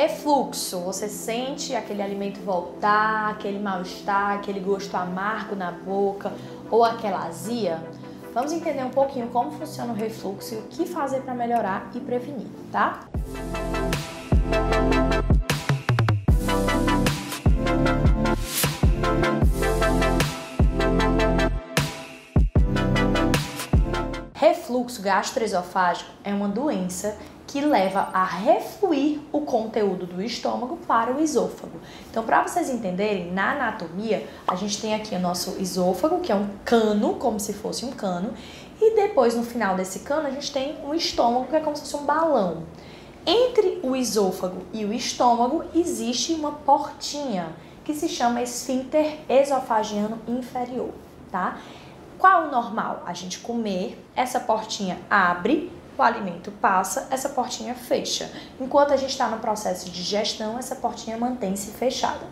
Refluxo, você sente aquele alimento voltar, aquele mal-estar, aquele gosto amargo na boca ou aquela azia? Vamos entender um pouquinho como funciona o refluxo e o que fazer para melhorar e prevenir, tá? Refluxo gastroesofágico é uma doença que leva a refluir o conteúdo do estômago para o esôfago. Então, para vocês entenderem, na anatomia, a gente tem aqui o nosso esôfago, que é um cano, como se fosse um cano, e depois no final desse cano a gente tem um estômago, que é como se fosse um balão. Entre o esôfago e o estômago existe uma portinha que se chama esfíncter esofagiano inferior, tá? Qual o normal? A gente comer, essa portinha abre o alimento passa, essa portinha fecha. Enquanto a gente está no processo de digestão, essa portinha mantém-se fechada.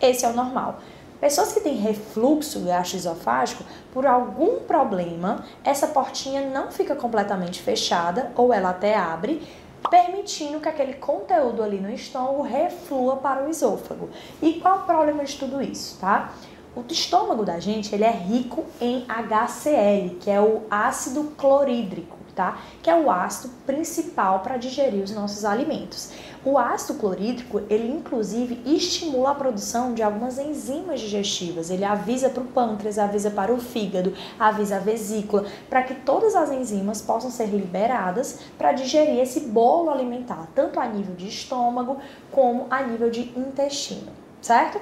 Esse é o normal. Pessoas que têm refluxo gastroesofágico, por algum problema, essa portinha não fica completamente fechada ou ela até abre, permitindo que aquele conteúdo ali no estômago reflua para o esôfago. E qual o problema de tudo isso, tá? O estômago da gente, ele é rico em HCl, que é o ácido clorídrico tá? Que é o ácido principal para digerir os nossos alimentos. O ácido clorídrico, ele inclusive estimula a produção de algumas enzimas digestivas. Ele avisa para o pâncreas, avisa para o fígado, avisa a vesícula, para que todas as enzimas possam ser liberadas para digerir esse bolo alimentar, tanto a nível de estômago como a nível de intestino, certo?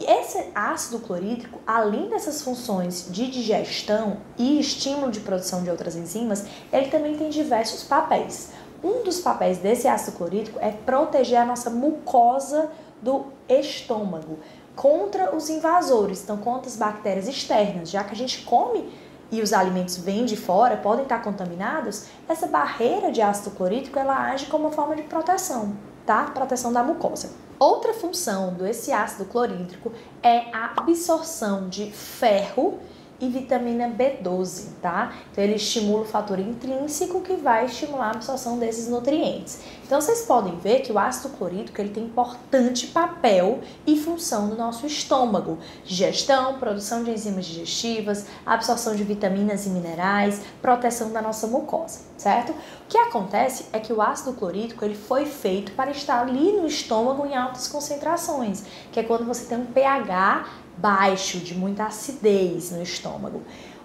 Esse ácido clorídrico, além dessas funções de digestão e estímulo de produção de outras enzimas, ele também tem diversos papéis. Um dos papéis desse ácido clorídrico é proteger a nossa mucosa do estômago contra os invasores, então contra as bactérias externas, já que a gente come e os alimentos vêm de fora, podem estar contaminados, essa barreira de ácido clorídrico ela age como uma forma de proteção, tá? Proteção da mucosa. Outra função desse ácido clorídrico é a absorção de ferro e vitamina B12, tá? Então ele estimula o fator intrínseco que vai estimular a absorção desses nutrientes. Então vocês podem ver que o ácido clorídrico ele tem importante papel e função no nosso estômago: digestão, produção de enzimas digestivas, absorção de vitaminas e minerais, proteção da nossa mucosa, certo? O que acontece é que o ácido clorídrico ele foi feito para estar ali no estômago em altas concentrações, que é quando você tem um pH baixo, de muita acidez no estômago.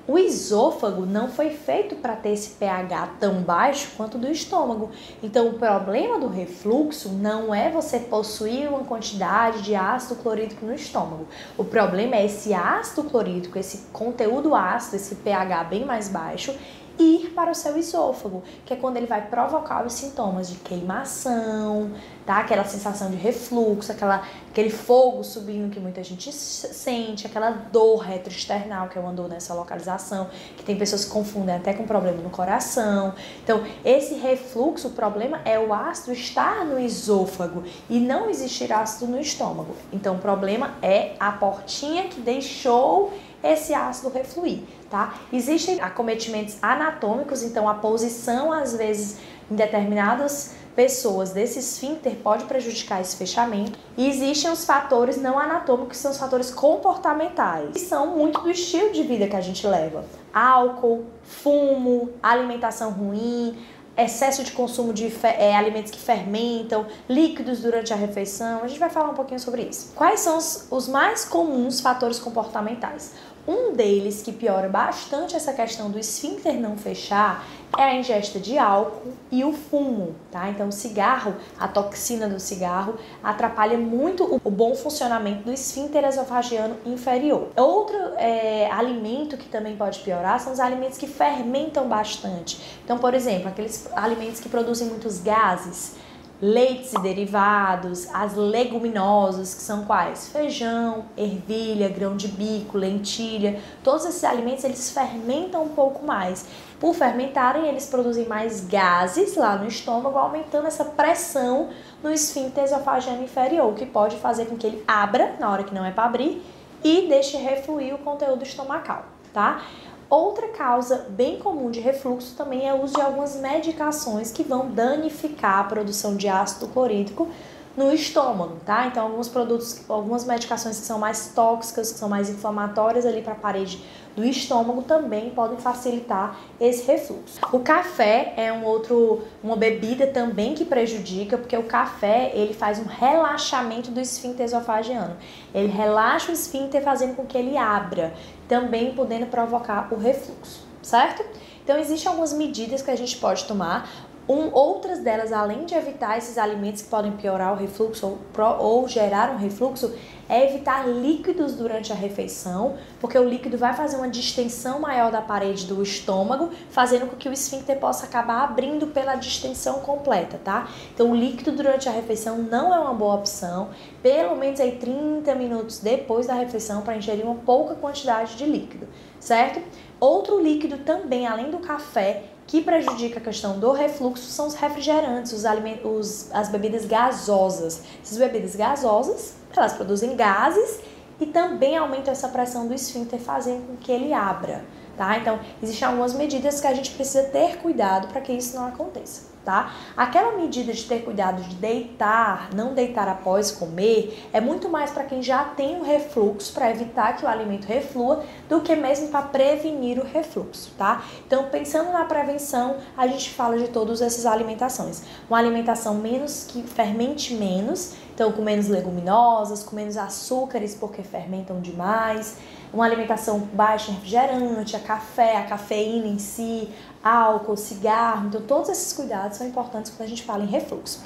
O esôfago não foi feito para ter esse pH tão baixo quanto do estômago. Então, o problema do refluxo não é você possuir uma quantidade de ácido clorídrico no estômago. O problema é esse ácido clorídrico, esse conteúdo ácido, esse pH bem mais baixo ir para o seu esôfago, que é quando ele vai provocar os sintomas de queimação, tá? Aquela sensação de refluxo, aquela, aquele fogo subindo que muita gente sente, aquela dor retroesternal, que é uma dor nessa localização, que tem pessoas que confundem até com problema no coração. Então, esse refluxo, o problema é o ácido estar no esôfago e não existir ácido no estômago. Então, o problema é a portinha que deixou esse ácido refluir, tá? Existem acometimentos anatômicos, então a posição às vezes em determinadas pessoas desse esfíncter pode prejudicar esse fechamento. E existem os fatores não anatômicos, que são os fatores comportamentais, que são muito do estilo de vida que a gente leva. Álcool, fumo, alimentação ruim, excesso de consumo de é, alimentos que fermentam, líquidos durante a refeição. A gente vai falar um pouquinho sobre isso. Quais são os, os mais comuns fatores comportamentais? Um deles que piora bastante essa questão do esfíncter não fechar é a ingesta de álcool e o fumo, tá? Então, o cigarro, a toxina do cigarro, atrapalha muito o bom funcionamento do esfíncter esofagiano inferior. Outro é, alimento que também pode piorar são os alimentos que fermentam bastante. Então, por exemplo, aqueles alimentos que produzem muitos gases leites e derivados, as leguminosas, que são quais? Feijão, ervilha, grão de bico, lentilha, todos esses alimentos eles fermentam um pouco mais. Por fermentarem, eles produzem mais gases lá no estômago, aumentando essa pressão no esfíncter esofagiano inferior, que pode fazer com que ele abra na hora que não é para abrir e deixe refluir o conteúdo estomacal, tá? Outra causa bem comum de refluxo também é o uso de algumas medicações que vão danificar a produção de ácido clorídrico no estômago, tá? Então, alguns produtos, algumas medicações que são mais tóxicas, que são mais inflamatórias ali para a parede do estômago também podem facilitar esse refluxo. O café é um outro, uma bebida também que prejudica, porque o café ele faz um relaxamento do esfíncter esofagiano. Ele relaxa o esfíncter fazendo com que ele abra, também podendo provocar o refluxo, certo? Então existem algumas medidas que a gente pode tomar. Um, outras delas, além de evitar esses alimentos que podem piorar o refluxo ou, ou gerar um refluxo, é evitar líquidos durante a refeição, porque o líquido vai fazer uma distensão maior da parede do estômago, fazendo com que o esfíncter possa acabar abrindo pela distensão completa, tá? Então, o líquido durante a refeição não é uma boa opção, pelo menos aí 30 minutos depois da refeição para ingerir uma pouca quantidade de líquido, certo? Outro líquido também, além do café, que prejudica a questão do refluxo são os refrigerantes, os alimentos, os, as bebidas gasosas. Essas bebidas gasosas, elas produzem gases e também aumentam essa pressão do esfíncter, fazendo com que ele abra, tá? Então, existem algumas medidas que a gente precisa ter cuidado para que isso não aconteça tá? Aquela medida de ter cuidado de deitar, não deitar após comer, é muito mais para quem já tem o refluxo, para evitar que o alimento reflua, do que mesmo para prevenir o refluxo, tá? Então, pensando na prevenção, a gente fala de todas essas alimentações. Uma alimentação menos que fermente menos, então com menos leguminosas, com menos açúcares porque fermentam demais, uma alimentação baixa em refrigerante, a café, a cafeína em si, álcool, cigarro. Então, todos esses cuidados são importantes quando a gente fala em refluxo.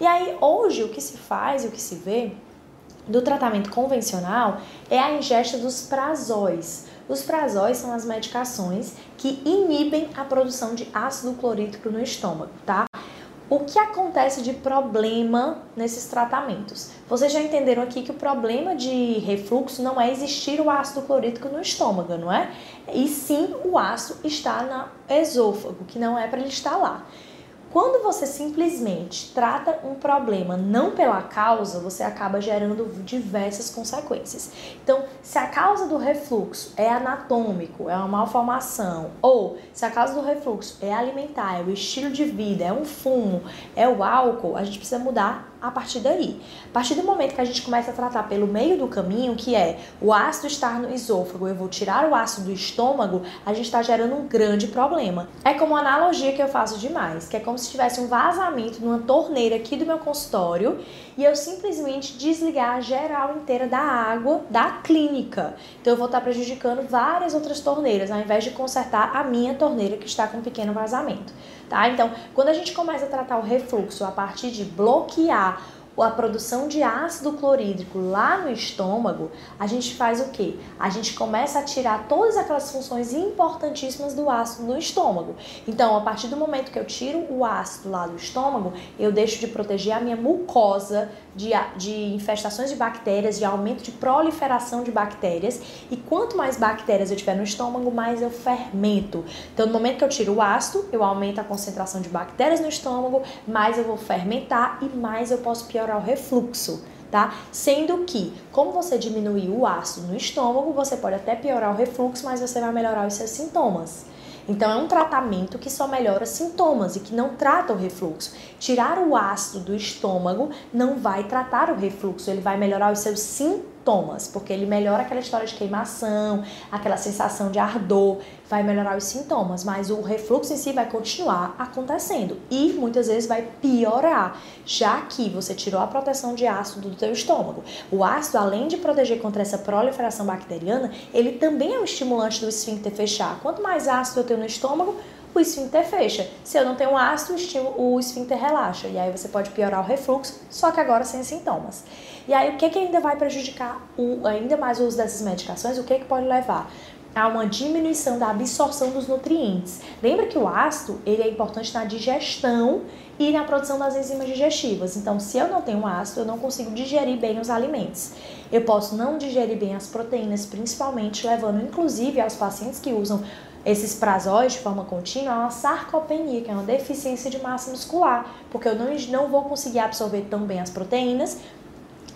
E aí, hoje, o que se faz, o que se vê do tratamento convencional é a ingesta dos prazóis. Os prazóis são as medicações que inibem a produção de ácido clorídrico no estômago, tá? O que acontece de problema nesses tratamentos? Vocês já entenderam aqui que o problema de refluxo não é existir o ácido clorídrico no estômago, não é? E sim o ácido está no esôfago, que não é para ele estar lá. Quando você simplesmente trata um problema não pela causa, você acaba gerando diversas consequências. Então, se a causa do refluxo é anatômico, é uma malformação, ou se a causa do refluxo é alimentar, é o estilo de vida, é um fumo, é o álcool, a gente precisa mudar a partir daí. A partir do momento que a gente começa a tratar pelo meio do caminho, que é o ácido estar no esôfago, eu vou tirar o ácido do estômago, a gente está gerando um grande problema. É como uma analogia que eu faço demais, que é como se tivesse um vazamento numa torneira aqui do meu consultório e eu simplesmente desligar a geral inteira da água da clínica. Então eu vou estar prejudicando várias outras torneiras, ao invés de consertar a minha torneira que está com um pequeno vazamento. Tá? Então, quando a gente começa a tratar o refluxo a partir de bloquear a produção de ácido clorídrico lá no estômago, a gente faz o quê? A gente começa a tirar todas aquelas funções importantíssimas do ácido no estômago. Então, a partir do momento que eu tiro o ácido lá do estômago, eu deixo de proteger a minha mucosa de, de infestações de bactérias, de aumento de proliferação de bactérias. E quanto mais bactérias eu tiver no estômago, mais eu fermento. Então, no momento que eu tiro o ácido, eu aumento a concentração de bactérias no estômago, mais eu vou fermentar e mais eu posso piorar o refluxo. Tá? Sendo que, como você diminuir o ácido no estômago, você pode até piorar o refluxo, mas você vai melhorar os seus sintomas. Então é um tratamento que só melhora sintomas e que não trata o refluxo. Tirar o ácido do estômago não vai tratar o refluxo, ele vai melhorar os seus sintomas porque ele melhora aquela história de queimação, aquela sensação de ardor, vai melhorar os sintomas, mas o refluxo em si vai continuar acontecendo e muitas vezes vai piorar, já que você tirou a proteção de ácido do teu estômago. O ácido, além de proteger contra essa proliferação bacteriana, ele também é um estimulante do esfíncter fechar. Quanto mais ácido eu tenho no estômago, o esfíncter fecha. Se eu não tenho ácido, o esfíncter relaxa. E aí você pode piorar o refluxo, só que agora sem sintomas. E aí o que, que ainda vai prejudicar o, ainda mais o uso dessas medicações? O que, que pode levar? a uma diminuição da absorção dos nutrientes. Lembra que o ácido ele é importante na digestão e na produção das enzimas digestivas. Então, se eu não tenho ácido, eu não consigo digerir bem os alimentos. Eu posso não digerir bem as proteínas, principalmente levando inclusive aos pacientes que usam esses prazóis de forma contínua é uma sarcopenia, que é uma deficiência de massa muscular, porque eu não, não vou conseguir absorver tão bem as proteínas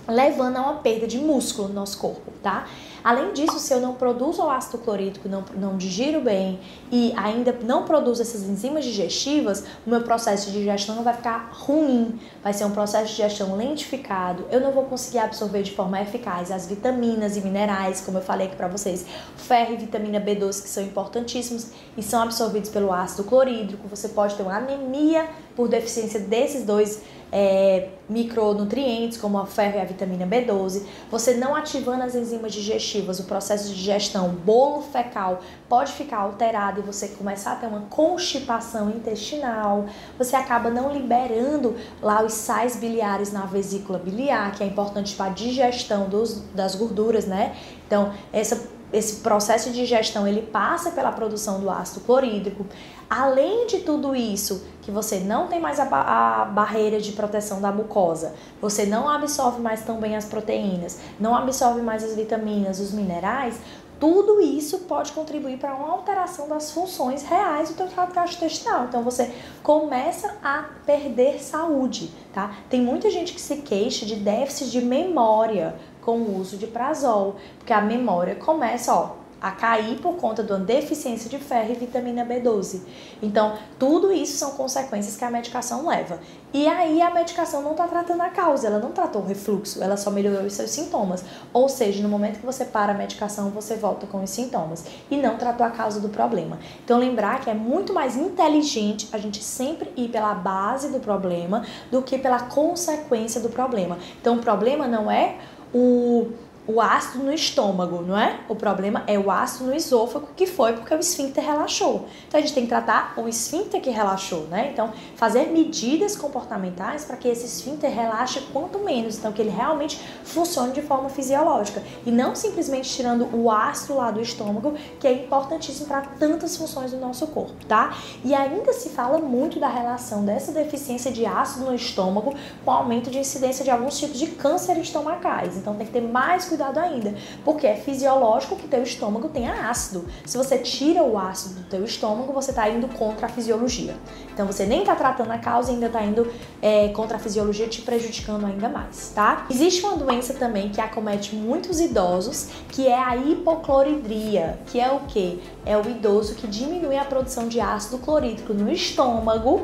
levando a uma perda de músculo no nosso corpo, tá? Além disso, se eu não produzo o ácido clorídrico, não, não digiro bem e ainda não produzo essas enzimas digestivas, o meu processo de digestão vai ficar ruim, vai ser um processo de digestão lentificado, eu não vou conseguir absorver de forma eficaz as vitaminas e minerais, como eu falei aqui para vocês, ferro e vitamina B12 que são importantíssimos e são absorvidos pelo ácido clorídrico. Você pode ter uma anemia por deficiência desses dois é, micronutrientes, como a ferro e a vitamina B12. Você não ativando as enzimas digestivas, o processo de digestão, bolo fecal pode ficar alterado e você começar a ter uma constipação intestinal. Você acaba não liberando lá os sais biliares na vesícula biliar, que é importante para a digestão dos, das gorduras, né? Então, essa esse processo de digestão ele passa pela produção do ácido clorídrico. Além de tudo isso, que você não tem mais a, a, barreira de proteção da mucosa, você não absorve mais tão bem as proteínas, não absorve mais as vitaminas, os minerais, tudo isso pode contribuir para uma alteração das funções reais do teu trato gastrointestinal. Então você começa a perder saúde, tá? Tem muita gente que se queixa de déficit de memória com o uso de prazol, porque a memória começa, ó, a cair por conta de uma deficiência de ferro e vitamina B12. Então, tudo isso são consequências que a medicação leva. E aí a medicação não está tratando a causa, ela não tratou o refluxo, ela só melhorou os seus sintomas. Ou seja, no momento que você para a medicação, você volta com os sintomas e não tratou a causa do problema. Então, lembrar que é muito mais inteligente a gente sempre ir pela base do problema do que pela consequência do problema. Então, o problema não é o o ácido no estômago, não é? O problema é o ácido no esôfago, que foi porque o esfíncter relaxou. Então a gente tem que tratar o esfíncter que relaxou, né? Então, fazer medidas comportamentais para que esse esfíncter relaxe quanto menos, então que ele realmente funcione de forma fisiológica e não simplesmente tirando o ácido lá do estômago, que é importantíssimo para tantas funções do nosso corpo, tá? E ainda se fala muito da relação dessa deficiência de ácido no estômago com aumento de incidência de alguns tipos de câncer estomacais. Então tem que ter mais cuidado cuidado ainda, porque é fisiológico que teu estômago tenha ácido. Se você tira o ácido do teu estômago, você está indo contra a fisiologia. Então você nem está tratando a causa e ainda está indo é, contra a fisiologia, te prejudicando ainda mais, tá? Existe uma doença também que acomete muitos idosos, que é a hipocloridria, que é o que? É o idoso que diminui a produção de ácido clorídrico no estômago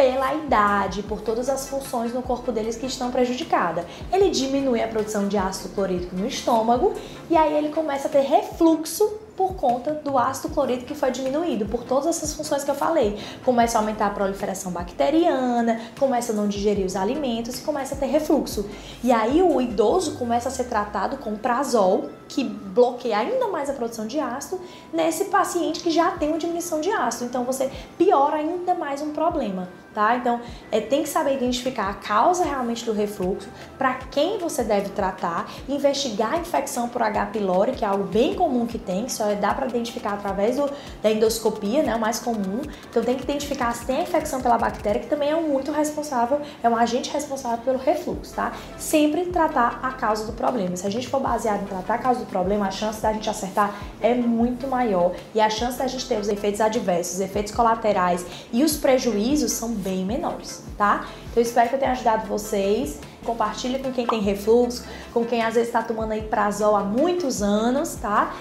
pela idade, por todas as funções no corpo deles que estão prejudicadas. Ele diminui a produção de ácido clorídrico no estômago e aí ele começa a ter refluxo por conta do ácido clorídrico que foi diminuído, por todas essas funções que eu falei. Começa a aumentar a proliferação bacteriana, começa a não digerir os alimentos e começa a ter refluxo. E aí o idoso começa a ser tratado com prazol, que bloqueia ainda mais a produção de ácido, nesse paciente que já tem uma diminuição de ácido. Então você piora ainda mais um problema tá? Então, é, tem que saber identificar a causa realmente do refluxo, para quem você deve tratar, investigar a infecção por H. pylori, que é algo bem comum que tem, que só é, dá para identificar através do, da endoscopia, né, o mais comum. Então, tem que identificar se tem a infecção pela bactéria, que também é muito responsável, é um agente responsável pelo refluxo, tá? Sempre tratar a causa do problema. Se a gente for baseado em tratar a causa do problema, a chance da gente acertar é muito maior e a chance da gente ter os efeitos adversos, os efeitos colaterais e os prejuízos são bem menores, tá? Então eu espero que eu tenha ajudado vocês. Compartilhe com quem tem refluxo, com quem às vezes está tomando aí prazol há muitos anos, tá?